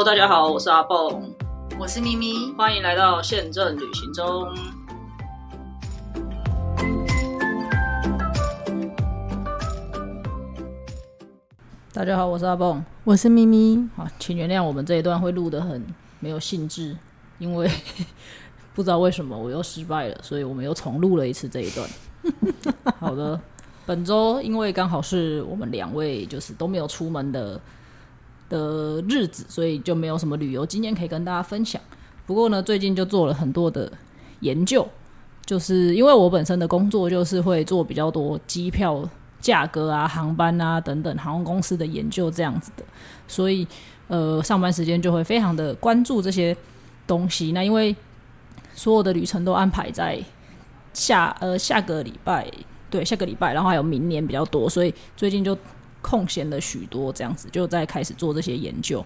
Hello，大家好，我是阿蹦，我是咪咪，欢迎来到宪政旅行中。大家好，我是阿蹦，我是咪咪。好，请原谅我们这一段会录的很没有兴致，因为 不知道为什么我又失败了，所以我们又重录了一次这一段。好的，本周因为刚好是我们两位就是都没有出门的的日子，所以就没有什么旅游经验可以跟大家分享。不过呢，最近就做了很多的研究，就是因为我本身的工作就是会做比较多机票价格啊、航班啊等等航空公司的研究这样子的，所以呃，上班时间就会非常的关注这些东西。那因为所有的旅程都安排在下呃下个礼拜，对下个礼拜，然后还有明年比较多，所以最近就空闲了许多，这样子就在开始做这些研究。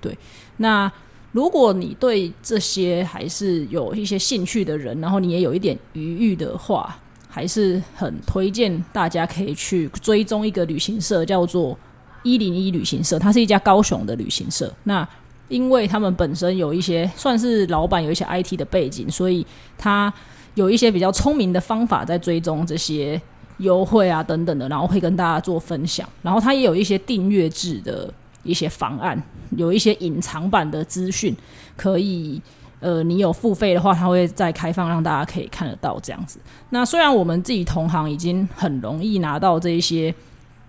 对，那如果你对这些还是有一些兴趣的人，然后你也有一点余裕的话，还是很推荐大家可以去追踪一个旅行社，叫做一零一旅行社，它是一家高雄的旅行社。那因为他们本身有一些算是老板有一些 IT 的背景，所以他有一些比较聪明的方法在追踪这些优惠啊等等的，然后会跟大家做分享。然后它也有一些订阅制的一些方案，有一些隐藏版的资讯，可以呃你有付费的话，它会再开放让大家可以看得到这样子。那虽然我们自己同行已经很容易拿到这一些。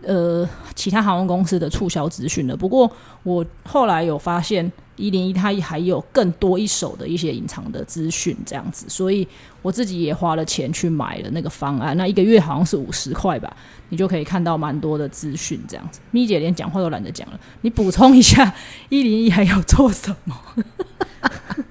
呃，其他航空公司的促销资讯了。不过我后来有发现，一零一它还有更多一手的一些隐藏的资讯，这样子，所以我自己也花了钱去买了那个方案。那一个月好像是五十块吧，你就可以看到蛮多的资讯，这样子。咪姐连讲话都懒得讲了，你补充一下，一零一还有做什么？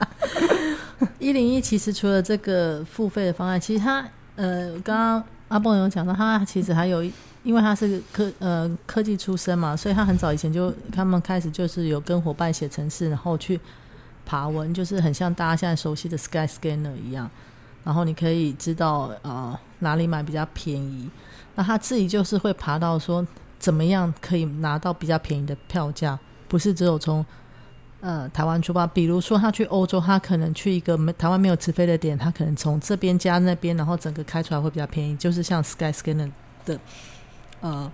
一零一其实除了这个付费的方案，其实它呃，刚刚阿蹦有讲到，它其实还有。因为他是科呃科技出身嘛，所以他很早以前就他们开始就是有跟伙伴写程式，然后去爬文，就是很像大家现在熟悉的 Sky Scanner 一样。然后你可以知道啊哪里买比较便宜。那他自己就是会爬到说怎么样可以拿到比较便宜的票价，不是只有从呃台湾出发。比如说他去欧洲，他可能去一个没台湾没有直飞的点，他可能从这边加那边，然后整个开出来会比较便宜，就是像 Sky Scanner 的。呃，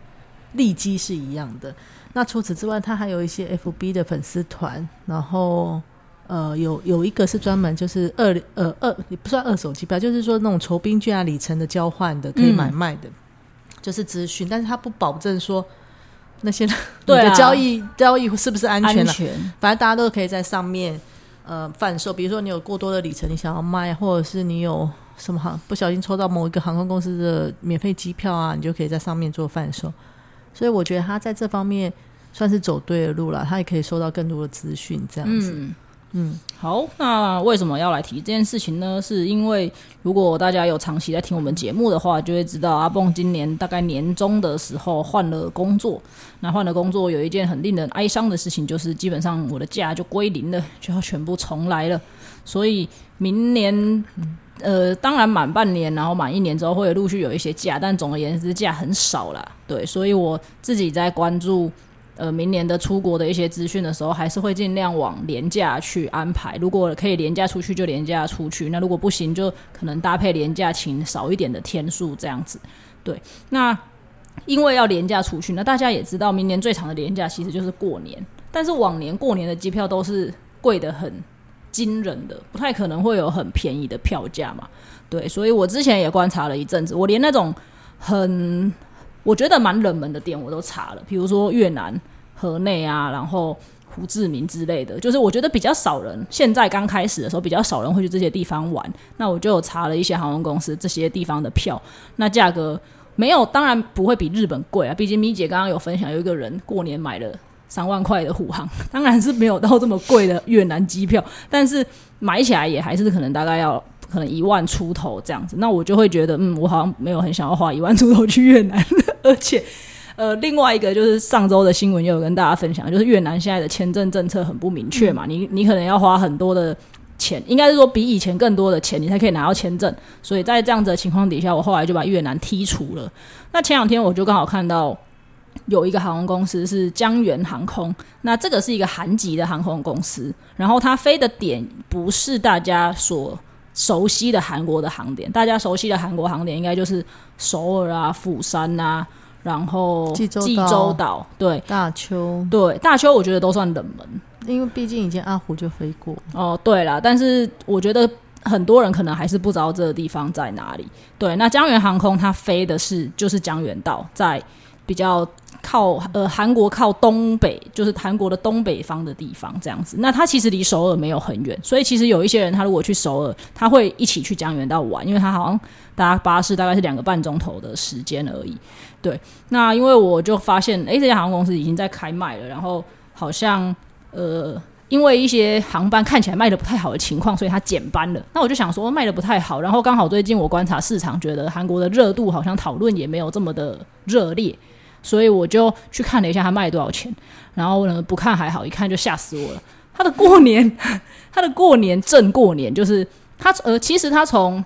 利基是一样的。那除此之外，他还有一些 FB 的粉丝团，然后呃，有有一个是专门就是二呃二也不算二手机票，就是说那种酬宾券啊、里程的交换的，可以买卖的，就是资讯。但是他不保证说那些对 的交易交易是不是安全了。反正大家都可以在上面呃贩售。比如说你有过多的里程，你想要卖，或者是你有。什么航不小心抽到某一个航空公司的免费机票啊，你就可以在上面做贩售。所以我觉得他在这方面算是走对了路了，他也可以收到更多的资讯，这样子。嗯，好，那为什么要来提这件事情呢？是因为如果大家有长期在听我们节目的话，就会知道阿蹦今年大概年终的时候换了工作。那换了工作有一件很令人哀伤的事情，就是基本上我的假就归零了，就要全部重来了。所以明年。呃，当然满半年，然后满一年之后会陆续有一些假，但总而言之假很少啦。对，所以我自己在关注呃明年的出国的一些资讯的时候，还是会尽量往廉价去安排。如果可以廉价出去就廉价出去，那如果不行就可能搭配廉价请少一点的天数这样子。对，那因为要廉价出去，那大家也知道，明年最长的廉价其实就是过年，但是往年过年的机票都是贵的很。惊人的，不太可能会有很便宜的票价嘛？对，所以我之前也观察了一阵子，我连那种很我觉得蛮冷门的店我都查了，比如说越南河内啊，然后胡志明之类的，就是我觉得比较少人，现在刚开始的时候比较少人会去这些地方玩，那我就有查了一些航空公司这些地方的票，那价格没有，当然不会比日本贵啊，毕竟咪姐刚刚有分享，有一个人过年买了。三万块的虎航，当然是没有到这么贵的越南机票，但是买起来也还是可能大概要可能一万出头这样子。那我就会觉得，嗯，我好像没有很想要花一万出头去越南。而且，呃，另外一个就是上周的新闻也有跟大家分享，就是越南现在的签证政策很不明确嘛，你你可能要花很多的钱，应该是说比以前更多的钱，你才可以拿到签证。所以在这样子的情况底下，我后来就把越南剔除了。那前两天我就刚好看到。有一个航空公司是江源航空，那这个是一个韩籍的航空公司，然后它飞的点不是大家所熟悉的韩国的航点，大家熟悉的韩国航点应该就是首尔啊、釜山啊，然后济州岛。济州岛，对。大邱，对，大邱我觉得都算冷门。因为毕竟以前阿虎就飞过，哦，对啦，但是我觉得很多人可能还是不知道这个地方在哪里。对，那江原航空它飞的是就是江原道，在比较靠呃韩国靠东北，就是韩国的东北方的地方这样子。那它其实离首尔没有很远，所以其实有一些人他如果去首尔，他会一起去江原道玩，因为他好像搭巴士大概是两个半钟头的时间而已。对，那因为我就发现，诶，这家航空公司已经在开卖了，然后好像呃。因为一些航班看起来卖的不太好的情况，所以它减班了。那我就想说卖的不太好，然后刚好最近我观察市场，觉得韩国的热度好像讨论也没有这么的热烈，所以我就去看了一下它卖多少钱。然后呢，不看还好，一看就吓死我了。它的过年，它的过年正过年，就是它呃，其实它从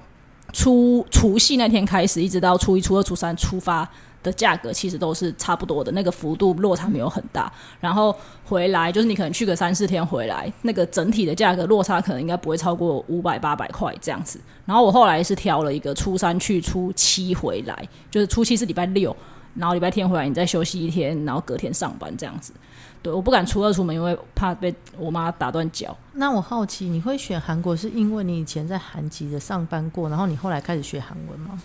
初除夕那天开始，一直到初一、初二、初三出发。的价格其实都是差不多的，那个幅度落差没有很大。然后回来就是你可能去个三四天回来，那个整体的价格落差可能应该不会超过五百八百块这样子。然后我后来是挑了一个初三去，初七回来，就是初七是礼拜六，然后礼拜天回来，你再休息一天，然后隔天上班这样子。对，我不敢初二出门，因为怕被我妈打断脚。那我好奇，你会选韩国是因为你以前在韩籍的上班过，然后你后来开始学韩文吗？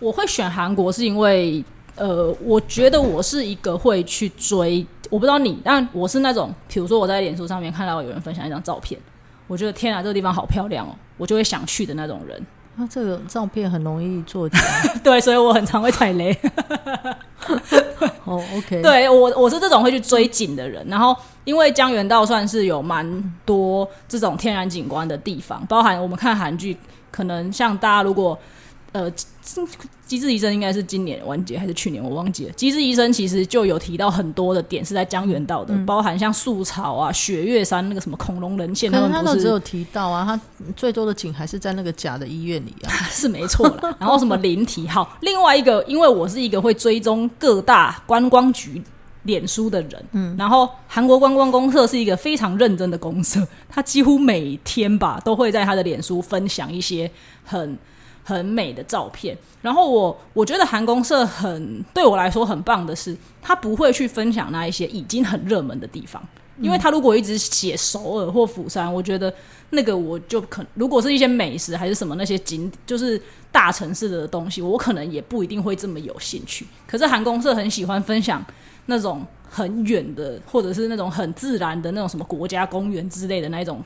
我会选韩国是因为。呃，我觉得我是一个会去追，我不知道你，但我是那种，比如说我在脸书上面看到有人分享一张照片，我觉得天啊，这个地方好漂亮哦，我就会想去的那种人。那这个照片很容易做假，对，所以我很常会踩雷。哦，OK，对我我是这种会去追景的人，然后因为江原道算是有蛮多这种天然景观的地方，包含我们看韩剧，可能像大家如果。呃，机智医生应该是今年完结还是去年，我忘记了。机智医生其实就有提到很多的点是在江原道的，包含像素草啊、雪月山那个什么恐龙人线，他们他都只有提到啊，他最多的景还是在那个假的医院里啊，是没错了。然后什么灵体号，另外一个，因为我是一个会追踪各大观光局脸书的人，嗯，然后韩国观光公社是一个非常认真的公社，他几乎每天吧都会在他的脸书分享一些很。很美的照片，然后我我觉得韩公社很对我来说很棒的是，他不会去分享那一些已经很热门的地方，因为他如果一直写首尔或釜山，我觉得那个我就可如果是一些美食还是什么那些景，就是大城市的东西，我可能也不一定会这么有兴趣。可是韩公社很喜欢分享那种很远的，或者是那种很自然的那种什么国家公园之类的那种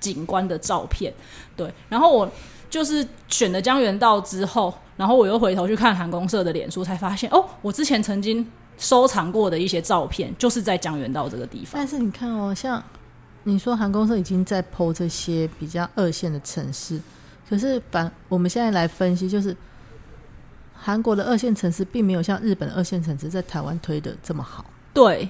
景观的照片，对，然后我。就是选了江原道之后，然后我又回头去看韩公社的脸书，才发现哦，我之前曾经收藏过的一些照片，就是在江原道这个地方。但是你看哦，像你说韩公社已经在剖这些比较二线的城市，可是反我们现在来分析，就是韩国的二线城市并没有像日本的二线城市在台湾推的这么好。对，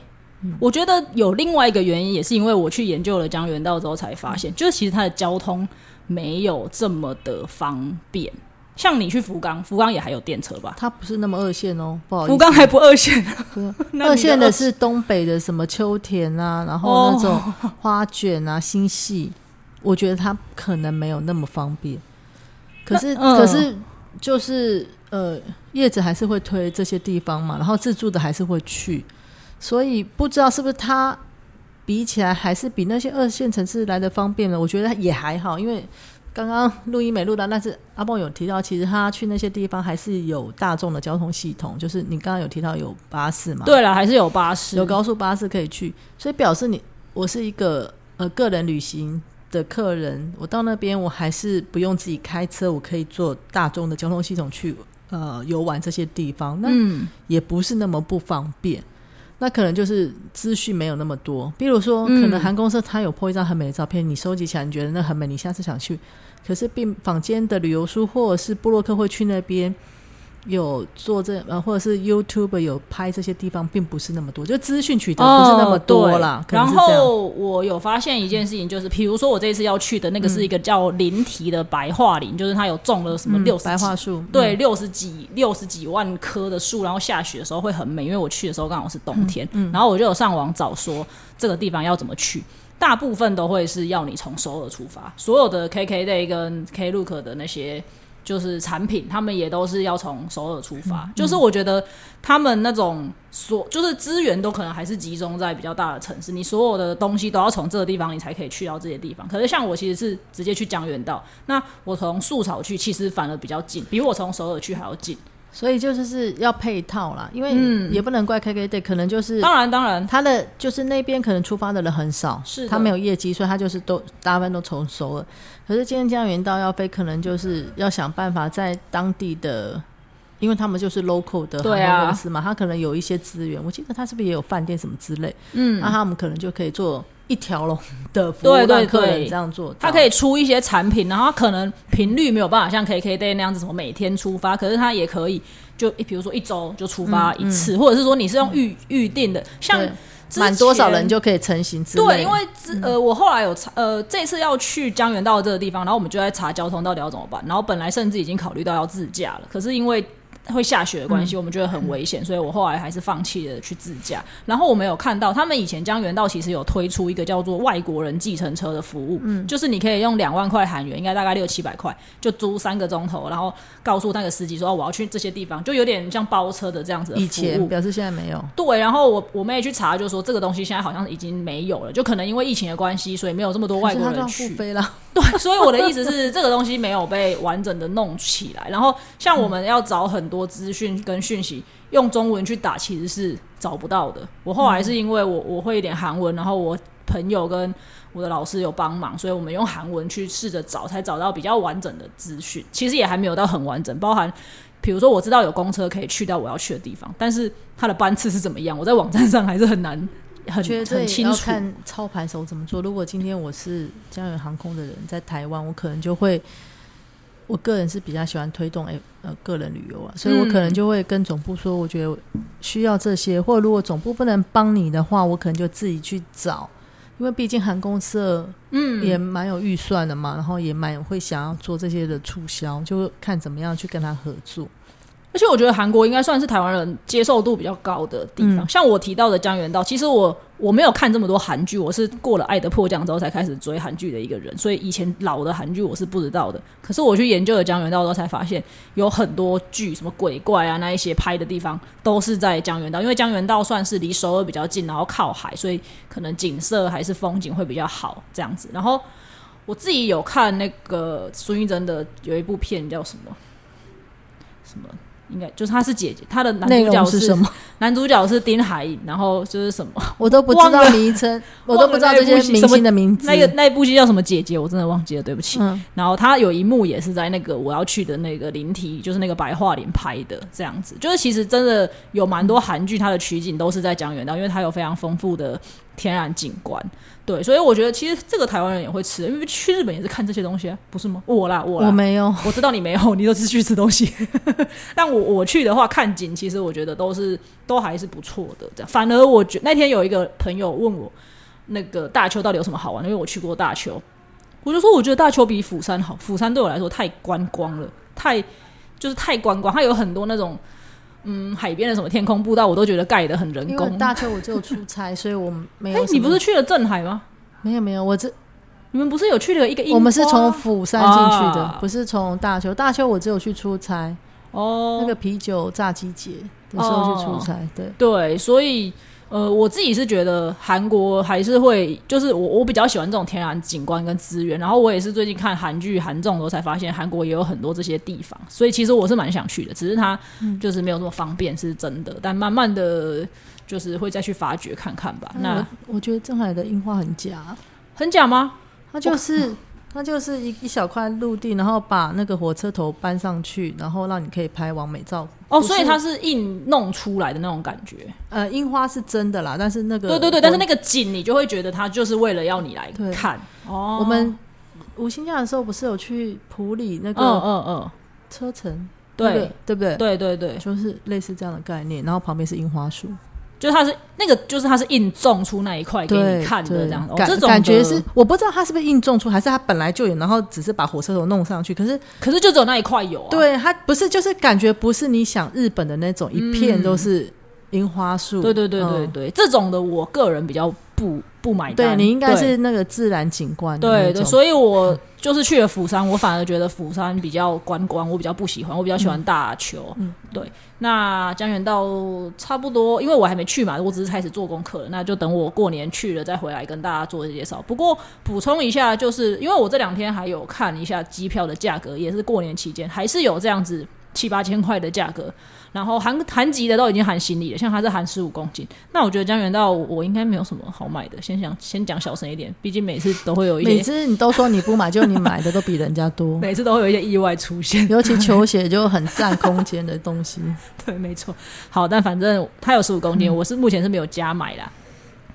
我觉得有另外一个原因，也是因为我去研究了江原道之后才发现，就是其实它的交通。没有这么的方便，像你去福冈，福冈也还有电车吧？它不是那么二线哦，不好意思，福冈还不二线，二线的是东北的什么秋田啊，然后那种花卷啊、新系，我觉得它可能没有那么方便。可是，可是就是呃，叶子还是会推这些地方嘛，然后自助的还是会去，所以不知道是不是他。比起来还是比那些二线城市来的方便了，我觉得也还好，因为刚刚录音没录到，但是阿蹦有提到，其实他去那些地方还是有大众的交通系统，就是你刚刚有提到有巴士嘛？对了，还是有巴士，有高速巴士可以去，所以表示你我是一个呃个人旅行的客人，我到那边我还是不用自己开车，我可以坐大众的交通系统去呃游玩这些地方，那也不是那么不方便。那可能就是资讯没有那么多，比如说，可能韩公社他有 po 一张很美的照片，你收集起来你觉得那很美，你下次想去，可是并坊间的旅游书或者是布洛克会去那边，有做这呃，或者是 YouTube 有拍这些地方，并不是那么多，就资讯取得不是那么多啦。然后我有发现一件事情，就是比如说我这次要去的那个是一个叫林提的白桦林，就是它有种了什么六十白桦树，对，六十几六十几万棵的树，然后下雪的时候会很美，因为我去的时候刚好是冬天。然后我就有上网找说这个地方要怎么去，大部分都会是要你从首尔出发，所有的 KK Day 跟 Klook 的那些。就是产品，他们也都是要从首尔出发。就是我觉得他们那种所，就是资源都可能还是集中在比较大的城市，你所有的东西都要从这个地方，你才可以去到这些地方。可是像我其实是直接去江原道，那我从素草去，其实反而比较近，比我从首尔去还要近。所以就是是要配套啦，因为也不能怪 K K Day，可能就是当然当然，他的就是那边可能出发的人很少，是他没有业绩，所以他就是都大部分都从熟了。可是今天江原道要飞，可能就是要想办法在当地的，因为他们就是 local 的航空公司嘛，他可能有一些资源。我记得他是不是也有饭店什么之类？嗯，那他们可能就可以做。一条龙的服务让客人这样做，他可以出一些产品，然后可能频率没有办法像 K K Day 那样子，什么每天出发，可是他也可以就比如说一周就出发一次，或者是说你是用预预定的，像满多少人就可以成型。对，因为呃，我后来有查，呃，这次要去江原道这个地方，然后我们就在查交通到底要怎么办，然后本来甚至已经考虑到要自驾了，可是因为。会下雪的关系，我们觉得很危险，所以我后来还是放弃了去自驾。然后我们有看到，他们以前江原道其实有推出一个叫做外国人计程车的服务，嗯，就是你可以用两万块韩元，应该大概六七百块，就租三个钟头，然后告诉那个司机说我要去这些地方，就有点像包车的这样子的服务。表示现在没有。对，然后我我们也去查，就说这个东西现在好像已经没有了，就可能因为疫情的关系，所以没有这么多外国人去。飞了。对，所以我的意思是，这个东西没有被完整的弄起来。然后像我们要找很多资讯跟讯息用中文去打，其实是找不到的。我后来是因为我我会一点韩文，然后我朋友跟我的老师有帮忙，所以我们用韩文去试着找，才找到比较完整的资讯。其实也还没有到很完整，包含比如说我知道有公车可以去到我要去的地方，但是它的班次是怎么样，我在网站上还是很难很很清楚。看操盘手怎么做。如果今天我是江远航空的人，在台湾，我可能就会。我个人是比较喜欢推动诶呃个人旅游啊，所以我可能就会跟总部说，我觉得需要这些，或如果总部不能帮你的话，我可能就自己去找，因为毕竟航空社嗯也蛮有预算的嘛，然后也蛮会想要做这些的促销，就看怎么样去跟他合作。而且我觉得韩国应该算是台湾人接受度比较高的地方。像我提到的江原道，其实我我没有看这么多韩剧，我是过了《爱的迫降》之后才开始追韩剧的一个人，所以以前老的韩剧我是不知道的。可是我去研究了江原道之后，才发现有很多剧，什么鬼怪啊那一些拍的地方都是在江原道，因为江原道算是离首尔比较近，然后靠海，所以可能景色还是风景会比较好这样子。然后我自己有看那个孙艺珍的有一部片叫什么什么。应该就是她是姐姐，她的男主角是什么？男主角是丁海寅，然后就是什么，我都不知道名称，我都不知道这些明星的名字。那个那一部戏叫什么？姐姐，我真的忘记了，对不起。然后他有一幕也是在那个我要去的那个灵体，就是那个白桦林拍的，这样子。就是其实真的有蛮多韩剧，它的取景都是在江原道，因为它有非常丰富的天然景观。对，所以我觉得其实这个台湾人也会吃，因为去日本也是看这些东西，不是吗？我啦，我啦我没有，我知道你没有，你都是去吃东西。但我我去的话，看景其实我觉得都是都还是不错的。这样，反而我觉那天有一个朋友问我，那个大邱到底有什么好玩？因为我去过大邱，我就说我觉得大邱比釜山好。釜山对我来说太观光了，太就是太观光，它有很多那种。嗯，海边的什么天空步道，我都觉得盖的很人工。大邱我只有出差，所以我没有。哎，你不是去了镇海吗？没有没有，我这你们不是有去了一个？我们是从釜山进去的，不是从大邱。大邱我只有去出差哦，那个啤酒炸鸡节的时候去出差。对对，所以。呃，我自己是觉得韩国还是会，就是我我比较喜欢这种天然景观跟资源。然后我也是最近看韩剧韩综的时候才发现，韩国也有很多这些地方。所以其实我是蛮想去的，只是它就是没有那么方便，是真的。但慢慢的就是会再去发掘看看吧。那我觉得镇海的樱花很假，很假吗？它就是。它就是一一小块陆地，然后把那个火车头搬上去，然后让你可以拍完美照。哦，所以它是硬弄出来的那种感觉。呃，樱花是真的啦，但是那个对对对，但是那个景你就会觉得它就是为了要你来看。哦，我们五星假的时候不是有去普里那个嗯嗯嗯车城对对不对？对对对，就是类似这样的概念，然后旁边是樱花树，就是它是那个，就是它是硬种出那一块给你看的这样。哦，这种的感觉是，我不知道它是不是硬种出，还是它本来就有，然后只是把火车头弄上去。可是可是就只有那一块有啊。对它不是，就是感觉不是你想日本的那种一片都是樱花树。对对对对嗯对，这种的我个人比较不不买单。对你应该是那个自然景观的对对，所以我就是去了釜山，我反而觉得釜山比较观光，我比较不喜欢，我比较喜欢大邱。嗯对。那江原道差不多，因为我还没去嘛，我只是开始做功课了，那就等我过年去了再回来跟大家做介绍。不过补充一下，就是因为我这两天还有看一下机票的价格，也是过年期间还是有这样子七八千块的价格。然后含含级的都已经含行李了，像它是含十五公斤。那我觉得江原道我应该没有什么好买的，先讲先讲小声一点，毕竟每次都会有一些每次你都说你不买，就你买的都比人家多，每次都会有一些意外出现。尤其球鞋就很占空间的东西。对，没错。好，但反正它有十五公斤，我是目前是没有加买啦。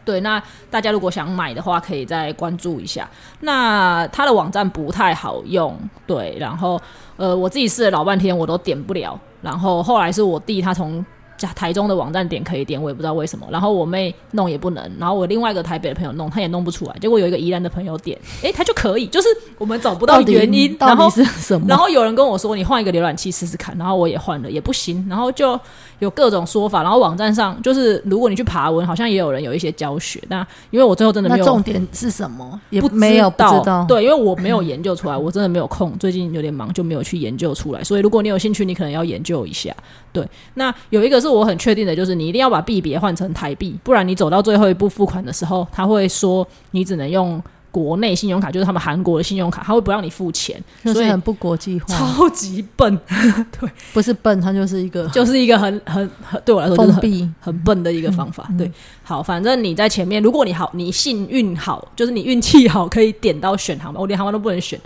对，那大家如果想买的话，可以再关注一下。那他的网站不太好用，对，然后呃，我自己试了老半天，我都点不了。然后后来是我弟他从台中的网站点可以点，我也不知道为什么。然后我妹弄也不能，然后我另外一个台北的朋友弄，他也弄不出来。结果有一个宜兰的朋友点，诶，他就可以，就是我们找不到原因，到然后底是什么？然后有人跟我说，你换一个浏览器试试看，然后我也换了，也不行，然后就有各种说法，然后网站上就是如果你去爬文，好像也有人有一些教学，那因为我最后真的没有重点是什么？也不没有不，知道。对，因为我没有研究出来，我真的没有空，最近有点忙，就没有去研究出来。所以如果你有兴趣，你可能要研究一下。对，那有一个是我很确定的，就是你一定要把币别换成台币，不然你走到最后一步付款的时候，他会说你只能用国内信用卡，就是他们韩国的信用卡，他会不让你付钱，所以很不国际化，超级笨，对不是笨，他就是一个 就是一个很很很对我来说就是很。很笨的一个方法。对，好，反正你在前面，如果你好，你幸运好，就是你运气好，可以点到选航班，我连航班都不能选。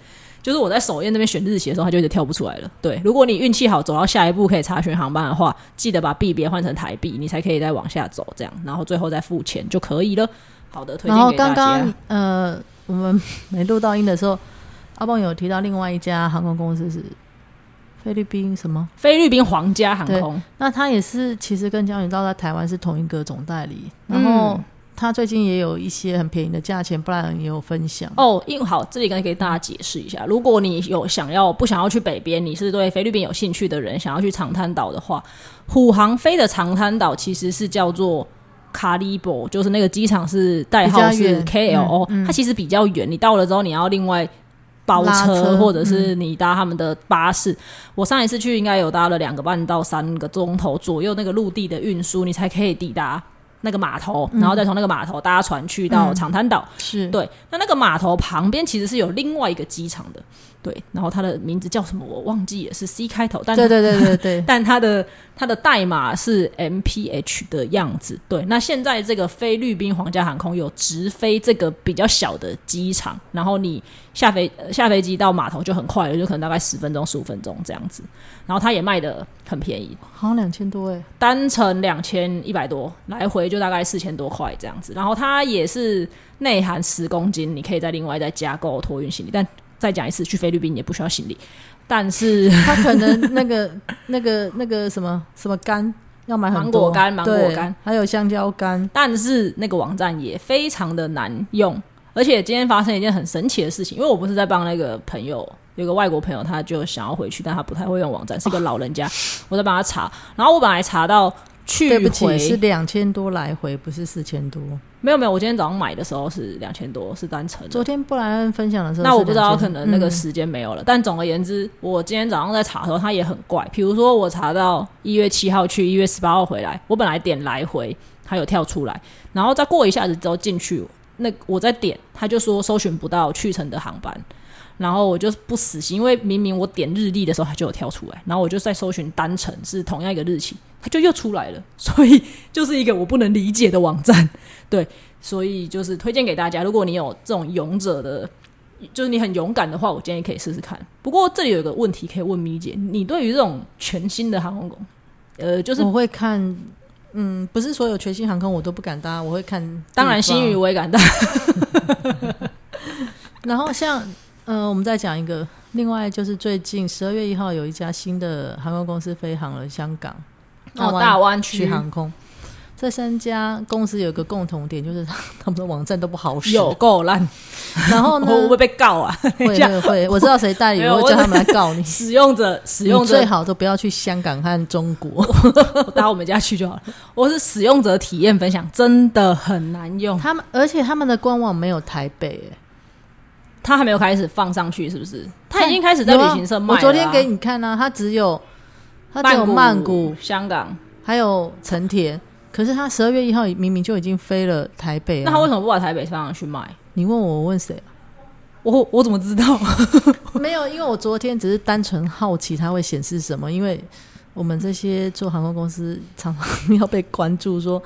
就是我在首页那边选日期的时候，它就一直跳不出来了。对，如果你运气好，走到下一步可以查询航班的话，记得把币别换成台币，你才可以再往下走，这样，然后最后再付钱就可以了。好的，推然后荐给大家。刚刚呃，我们没录到音的时候，阿邦有提到另外一家航空公司是菲律宾什么？菲律宾皇家航空，那它也是其实跟江远道在台湾是同一个总代理，然后嗯它最近也有一些很便宜的价钱，不然也有分享。哦，因为好，这里跟给大家解释一下，如果你有想要不想要去北边，你是对菲律宾有兴趣的人，想要去长滩岛的话，虎航飞的长滩岛其实是叫做。卡利博就是那个机场是代号是 KLO，、嗯嗯它其实比较远，你到了之后你要另外包车或者是你搭他们的巴士。我上一次去应该有搭了两个半到三个钟头左右那个陆地的运输，你才可以抵达那个码头，然后再从那个码头搭船去到嗯。长滩岛。是。对，那那个码头旁边其实是有另外一个机场的，对，然后它的名字叫什么我忘记了，是 C 开头，但对对对对对，但它的它的代码是 MPH 的样子。对，那现在这个菲律宾皇家航空有直飞这个比较小的机场，然后你下飞、呃下飞机到码头就很快了，就可能大概十分钟、十五分钟这样子。然后它也卖的很便宜，好像两千多哎，单程两千一百多，来回就大概四千多块这样子。然后它也是内含十公斤，你可以再另外再加购托运行李。但再讲一次，去菲律宾也不需要行李，但是 他可能那个那个那个什么什么干要买很多芒果干芒果对干，还有香蕉干，但是那个网站也非常的难用。而且今天发生一件很神奇的事情，因为我不是在帮那个朋友，有个外国朋友，他就想要回去，但他不太会用网站，是个老人家，我在帮他查。然后我本来查到去对不起，回是两千多来回，不是四千多。没有没有，我今天早上买的时候是两千多，是单程。昨天布莱恩分享的时候那我不知道，可能那个嗯时间没有了。但总而言之，我今天早上在查的时候，它也很怪。比如说，我查到一月七号去，一月十八号回来，我本来点来回，它有跳出来，然后再过一下子之后进去，那我再点，它就说搜寻不到去程的航班。然后我就不死心，因为明明我点日历的时候它就有跳出来，然后我就在搜寻单程是同样一个日期，它就又出来了，所以 就是一个我不能理解的网站。对，所以就是推荐给大家，如果你有这种勇者的，就是你很勇敢的话，我建议可以试试看。不过这里有一个问题可以问米姐，你对于这种全新的航空公，呃，就是我会看，嗯，不是所有全新航空我都不敢搭，我会看。当然新宇，我也敢搭，然后像呃，我们再讲一个另外就是最近十二月一号有一家新的航空公司飞航了香港哦，大湾区区航空。这三家公司有个共同点，就是 他们的网站都不好使。有够烂，然后呢我，会不会被告啊？会会 会，我知道谁代理，我会叫他们来告你。使用者使用者最好都不要去香港和中国。我打我们家去就好了。我是使用者体验分享，真的很难用。他们而且他们的官网没有台北、欸，他还没有开始放上去，是不是？他已经开始在旅行社卖了啊、我昨天给你看呢、啊，他只有它只有曼谷，香港。还有成田。可是他十二月一号明明就已经飞了台北、啊，那他为什么不把台北放上去卖？你问我，我问谁？我我怎么知道？没有，因为我昨天只是单纯好奇它会显示什么，因为我们这些做航空公司常常 要被关注说。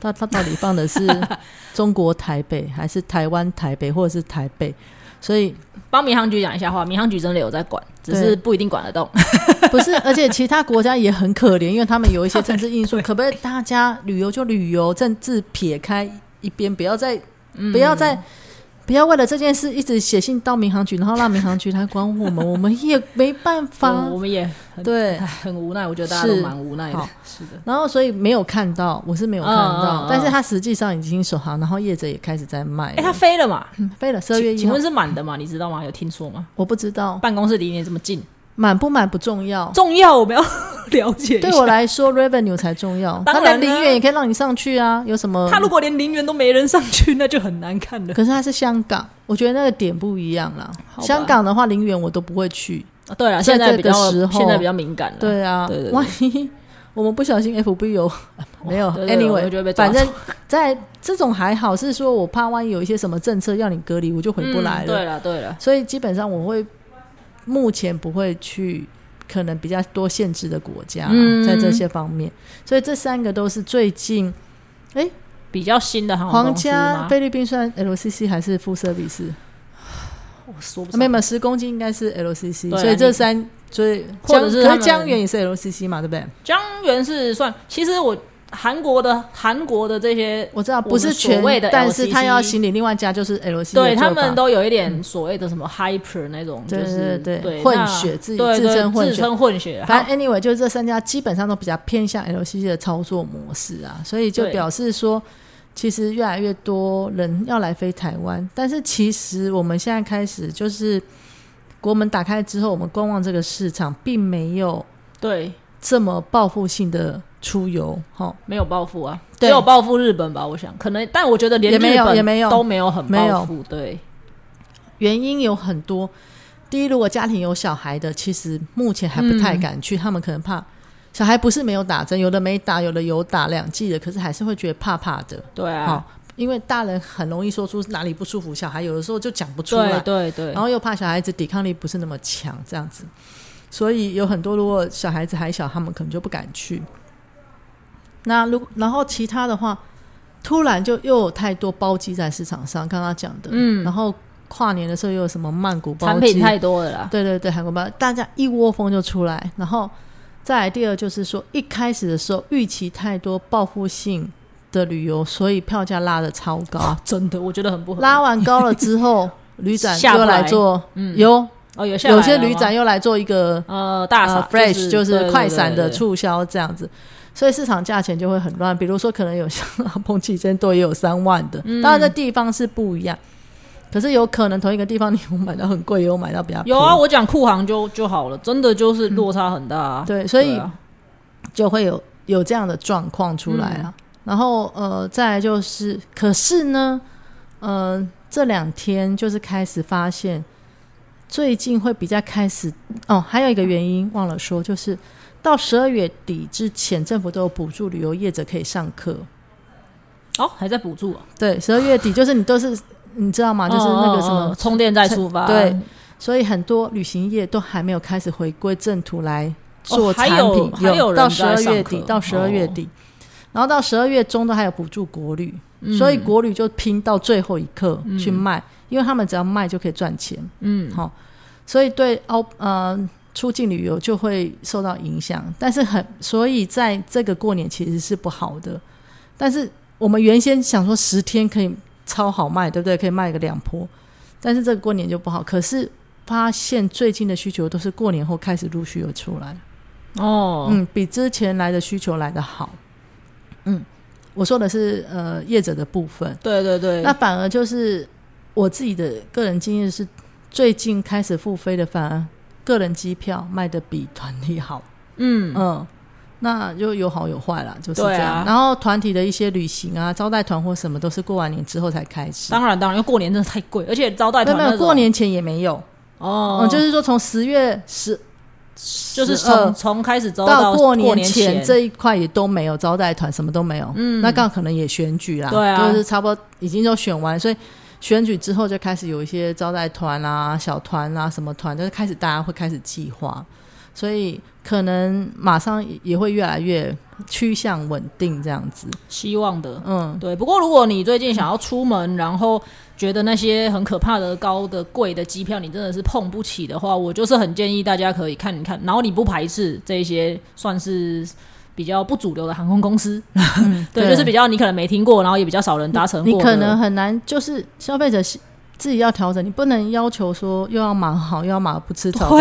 它它到底放的是 中国台北还是台湾台北或者是台北？所以帮民航局讲一下话，民航局真的有在管，只是不一定管得动。不是，而且其他国家也很可怜，因为他们有一些政治因素。可不可以大家旅游就旅游，政治撇开一边，不要再不要再。不要为了这件事一直写信到民航局，然后让民航局来管我们，我们也没办法嗯。我们也很对很无奈，我觉得大家都蛮无奈的好。是的，然后所以没有看到，我是没有看到，但是他实际上已经首航，然后业者也开始在卖了。哎，他飞了嘛？嗯 飞了，十二月一号请请问，是满的吗？你知道吗？有听说吗？我不知道办公室离你这么近，满不满不重要，重要，我们要 了解一下。对我来说 revenue 才重要。他当然零元也可以让你上去啊，有什么？他如果连零元都没人上去，那就很难看了。可是他是香港，我觉得那个点不一样啦。香港的话，零元我都不会去。啊对了，在现在比较这个时候现在比较敏感了。对啊，对对对万一我们不小心 FB 有没有？Anyway，抓反正在这种还好，是说我怕万一有一些什么政策要你隔离，我就回不来了。嗯对了对了，所以基本上我会目前不会去可能比较多限制的国家，嗯在这些方面。所以这三个都是最近比较新的航空皇家？菲律宾算 LCC 还是 full service？我说不上没有没有，十公斤应该是 LCC，啊所以这三所以或者是江源也是 LCC 嘛，对不对？江源是算，其实我韩国的韩国的这些，我知道不是全所谓的但是他要行李，另外加就是 LCC，对他们都有一点所谓的什么 hyper 那种，就是对对混血自己自称混血。自称混血，反正 anyway，就是这三家基本上都比较偏向 LCC 的操作模式啊，所以就表示说，其实越来越多人要来飞台湾，但是其实我们现在开始就是国门打开之后，我们观望这个市场，并没有对。这么报复性的出游，哈，没有报复啊，只对有报复日本吧，我想。可能，但我觉得连也没有日本也没有。都没有很报复，对。原因有很多。第一，如果家庭有小孩的，其实目前还不太敢去，他们可能怕小孩不是没有打针，有的没打，有的有打两剂的，可是还是会觉得怕怕的。对好、啊，因为大人很容易说出哪里不舒服，小孩有的时候就讲不出来。对，对对。然，后又怕小孩子抵抗力不是那么强，这样子，所以有很多如果小孩子还小，他们可能就不敢去。那如然后其他的话，突然就又有太多包机在市场上，刚刚讲的，嗯。然后跨年的时候又有什么曼谷包产品机，太多了啦，对对对，韩国包，大家一窝蜂就出来，然后再来第二就是说，一开始的时候预期太多报复性的旅游，所以票价拉的超高。真的我觉得很不合理。拉完高了之后，旅展又来来做，嗯。有哦，有有些旅展又来做一个呃大呃 fresh，就是快闪的，促销这样子。所以市场价钱就会很乱，比如说可能有像碰气针多也有三万的，嗯当然这地方是不一样，可是有可能同一个地方你有买到很贵，也有买到比较有啊，我讲酷航就就好了，真的就是落差很大啊。对，所以啊就会有有这样的状况出来嗯啊。然后呃，再来就是，可是呢，呃，这两天就是开始发现，最近会比较开始哦，还有一个原因忘了说，就是到十二月底之前，政府都有补助旅游业者可以上课。哦，还在补助啊，对，十二月底就是你都是你知道吗？就是那个什么嗯嗯嗯充电再出发，对所以很多旅行业都还没有开始回归正途来做产哦还有品，还有人到十二月底，到十二月哦。底，然后到十二月中都还有补助国旅，嗯。所以国旅就拼到最后一刻去卖，因为他们只要卖就可以赚钱，嗯，好、所以对澳呃出境旅游就会受到影响，但是很所以在这个过年其实是不好的，但是我们原先想说十天可以超好卖，对不对？可以卖个两波，但是这个过年就不好。可是发现最近的需求都是过年后开始陆续有出来，哦，嗯，比之前来的需求来的好。嗯，我说的是呃业者的部分，对对对，那反而就是我自己的个人经验是，最近开始复飞的反而个人机票卖的比团体好。嗯嗯，那就有好有坏啦，就是这样。然后团体的一些旅行啊、招待团或什么，都是过完年之后才开始。当然当然，因为过年真的太贵，而且招待没有没有，团过年前也没有。哦嗯，就是说从十月十就是12从从开始招到过年前这一块也都没有招待团，什么都没有。嗯，那刚好可能也选举啦，对啊就是差不多已经都选完，所以选举之后就开始有一些招待团啊、小团啊、什么团，就是开始大家会开始计划，所以可能马上也会越来越趋向稳定这样子。希望的。嗯，对，不过如果你最近想要出门，然后觉得那些很可怕的高的贵的机票你真的是碰不起的话，我就是很建议大家可以看一看，然后你不排斥这些算是比较不主流的航空公司，对，对就是比较你可能没听过，然后也比较少人搭乘你可能很难，就是消费者自己要调整，你不能要求说又要马好，又要马不吃 草。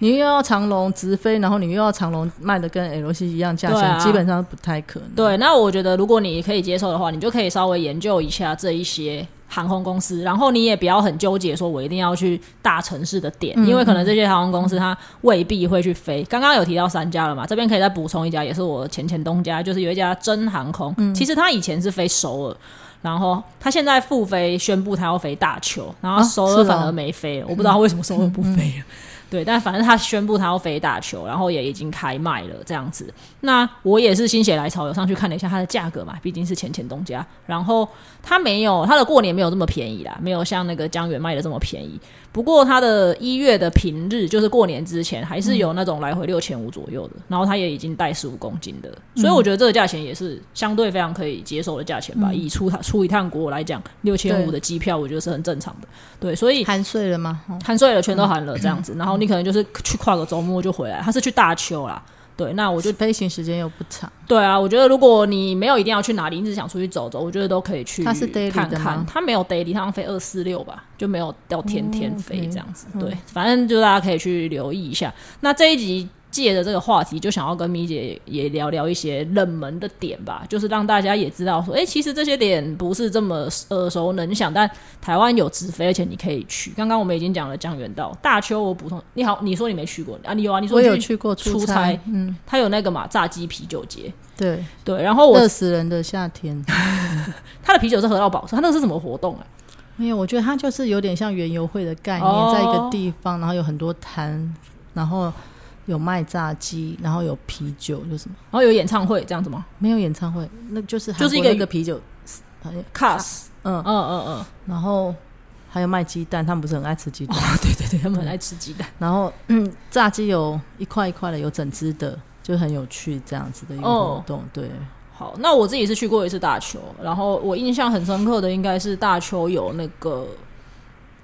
你又要长龙直飞，然后你又要长龙卖的跟 L C 一样价钱，啊基本上不太可能。对，那我觉得如果你可以接受的话，你就可以稍微研究一下这一些航空公司，然后你也不要很纠结，说我一定要去大城市的点，因为可能这些航空公司它未必会去飞。刚刚有提到三家了嘛，这边可以再补充一家，也是我前前东家，就是有一家真航空，其实它以前是飞首尔。然后他现在复飞宣布他要飞大邱，然后啊首尔反而没飞了，我不知道为什么首尔不飞了。对，但反正他宣布他要飞打球，然后也已经开卖了这样子。那我也是心血来潮，有上去看了一下它的价格嘛，毕竟是前前东家。然后它没有它的过年没有这么便宜啦，没有像那个江源卖的这么便宜。不过它的一月的平日，就是过年之前，还是有那种来回六千五左右的。然后它也已经带十五公斤的，所以我觉得这个价钱也是相对非常可以接受的价钱吧。以出出一趟国来讲，六千五的机票，我觉得是很正常的。对，所以含税了吗？哦含税了，全都含了这样子。然后你可能就是去跨个周末就回来，他是去大邱啦。对，那我就飞行时间又不长，对啊，我觉得如果你没有一定要去哪里，你只想出去走走，我觉得都可以去它是 daily 的看看吗。它没有 daily，它好像飞二四六吧，就没有要天天哦飞这样子。对，反正就大家可以去留意一下。那这一集借着这个话题，就想要跟米姐也聊聊一些冷门的点吧，就是让大家也知道说，哎、其实这些点不是这么耳熟能详，但台湾有直飞，而且你可以去。刚刚我们已经讲了江原道、大邱，我补充，你好，你说你没去过啊？你有啊？你说你我有去过出差差，嗯，他有那个嘛炸鸡啤酒节。对，对，然后我热死人的夏天。他的啤酒是喝到饱，他那个是什么活动啊？没有，我觉得它就是有点像园游会的概念，哦在一个地方，然后有很多摊，然后有卖炸鸡，然后有啤酒，就什么然后有演唱会这样子吗没有演唱会，那就是韩就是一个国那个啤酒，？Cars，嗯嗯，嗯嗯然后还有卖鸡蛋，他们不是很爱吃鸡蛋，嗯，对对对，他们很爱吃鸡蛋。然后嗯，炸鸡有一块一块的，有整只的，就很有趣这样子的一个哦活动，对。好，那我自己是去过一次大邱，然后我印象很深刻的应该是大邱有那个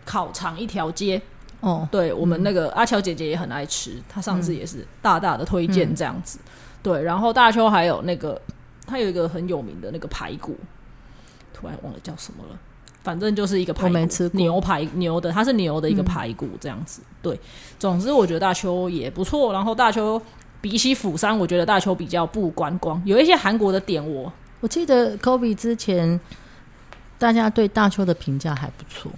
烤肠一条街，哦，对我们那个阿乔姐姐也很爱吃，她上次也是大大的推荐这样子。对，然后大邱还有那个，它有一个很有名的那个排骨，突然忘了叫什么了。反正就是一个排骨，没吃牛排牛的，它是牛的一个排骨这样子。对，总之我觉得大邱也不错。然后大邱比起釜山，我觉得大邱比较不观光，有一些韩国的点我我记得 Kobe 之前大家对大邱的评价还不错，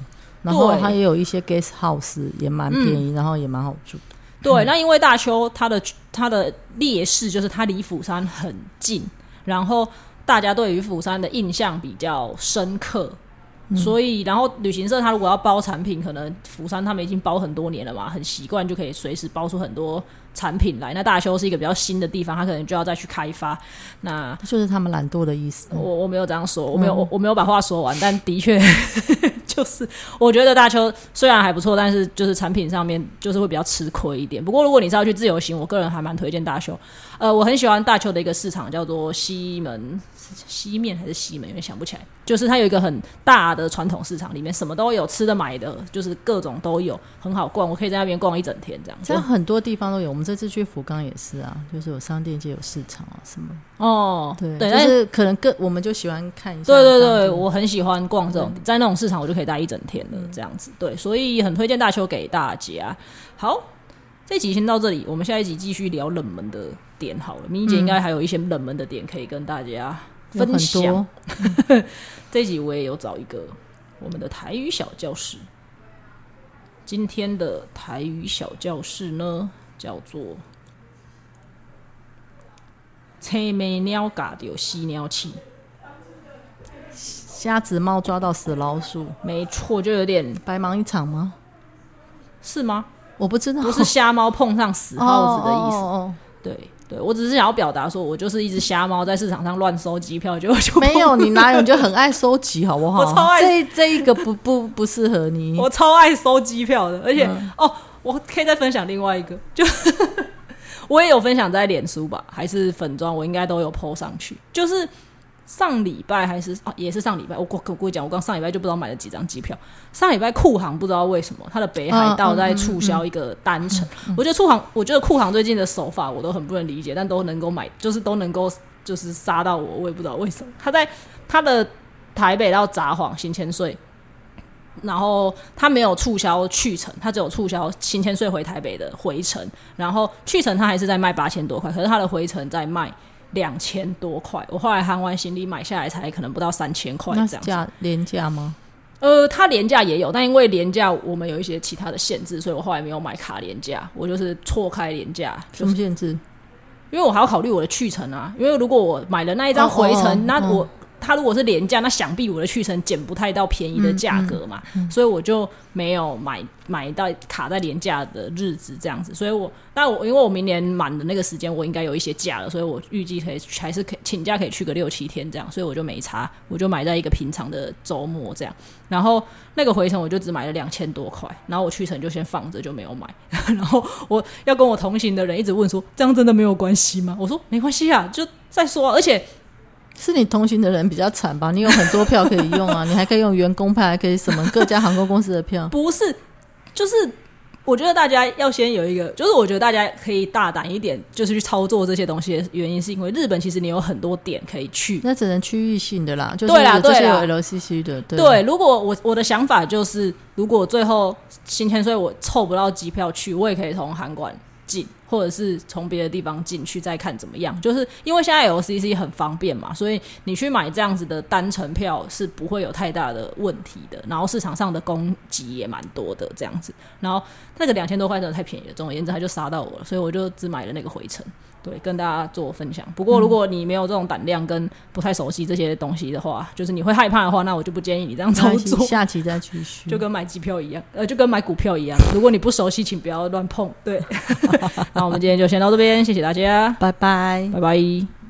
然后它也有一些 guest house 也蛮便宜，然后也蛮好住。对，那因为大邱它的它的劣势就是它离釜山很近，然后大家对于釜山的印象比较深刻，所以然后旅行社他如果要包产品，可能釜山他们已经包很多年了嘛，很习惯就可以随时包出很多产品来。那大邱是一个比较新的地方，他可能就要再去开发。那就是他们懒惰的意思。我我没有这样说，我没有我我没有把话说完，但的确就是我觉得大邱虽然还不错，但是就是产品上面就是会比较吃亏一点。不过如果你是要去自由行，我个人还蛮推荐大邱。呃，我很喜欢大邱的一个市场叫做西门是西面还是西门，有点想不起来。就是它有一个很大的传统市场，里面什么都有，吃的买的，就是各种都有，很好逛。我可以在那边逛一整天这样子这样。很多地方都有，我们这次去福冈也是啊，就是有商店街、有市场啊什么。哦，对，对，就但是是可能更我们就喜欢看一下。对对对，我很喜欢逛这种，在那种市场，我就可可以待一整天的这样子。对，所以很推荐大邱给大家。好，这集先到这里，我们下一集继续聊冷门的点好了。明姐应该还有一些冷门的点可以跟大家分享多。这一集我也有找一个我们的台语小教室。今天的台语小教室呢，叫做“青眉鸟嘎掉犀鸟气瞎子猫抓到死老鼠，”，没错，就有点白忙一场吗？是吗？我不知道，不是瞎猫碰上死耗子的意思。哦哦对对，我只是想要表达说，我就是一只瞎猫，在市场上乱收机票，结果就哦没有，你哪有？你就很爱收集，好不好？我超爱这这一个不不不适合你。我超爱收机票的，而且、嗯哦，我可以再分享另外一个，就 我也有分享在脸书吧，还是粉妆，我应该都有 PO 上去。就是上礼拜还是啊，也是上礼拜，我我我跟你讲，我刚上礼拜就不知道买了几张机票。上礼拜酷航不知道为什么它的北海道在促销一个单程，我觉得酷航，我觉得酷航最近的手法我都很不能理解，但都能够买，就是都能够就是杀到我，我也不知道为什么。他在他的台北到札幌新千岁。然后它没有促销去程，它只有促销新千岁回台北的回程。然后去程它还是在卖八千多块，可是它的回程在卖两千多块。我后来 hand 完行李买下来才可能不到三千块这样子。价廉价吗？呃，它廉价也有，但因为廉价我们有一些其他的限制，所以我后来没有买卡廉价，我就是错开廉价，什么限制？因为我还要考虑我的去程啊。因为如果我买了那一张回程，哦哦哦那我它如果是廉价，那想必我的去程减不太到便宜的价格嘛，所以我就没有买买到卡在廉价的日子这样子。所以我，但我因为我明年满的那个时间，我应该有一些假了，所以我预计可以还是可以请假可以去个六七天这样，所以我就没差，我就买在一个平常的周末这样。然后那个回程我就只买了两千多块，然后我去程就先放着就没有买。然后我要跟我同行的人一直问说，这样真的没有关系吗？我说没关系啊，就再说啊、而且是你同行的人比较惨吧？你有很多票可以用啊，你还可以用员工派，还可以什么各家航空公司的票。不是，就是我觉得大家要先有一个，就是我觉得大家可以大胆一点，就是去操作这些东西的原因，是因为日本其实你有很多点可以去。那只能区域性的啦，就是对些有对啦 LCC 的，对对，如果我我的想法就是，如果最后新千岁我凑不到机票去，我也可以从韩馆进，或者是从别的地方进去再看怎么样。就是因为现在 LCC 很方便嘛，所以你去买这样子的单程票是不会有太大的问题的。然后市场上的供给也蛮多的这样子，然后那个两千多块的太便宜了，总而言之，他就杀到我了，所以我就只买了那个回程。对，跟大家做分享。不过，如果你没有这种胆量跟不太熟悉这些东西的话，就是你会害怕的话，那我就不建议你这样操作。下期再继续。就跟买机票一样，呃，就跟买股票一样。如果你不熟悉，请不要乱碰。对，那我们今天就先到这边，谢谢大家，拜拜。拜拜。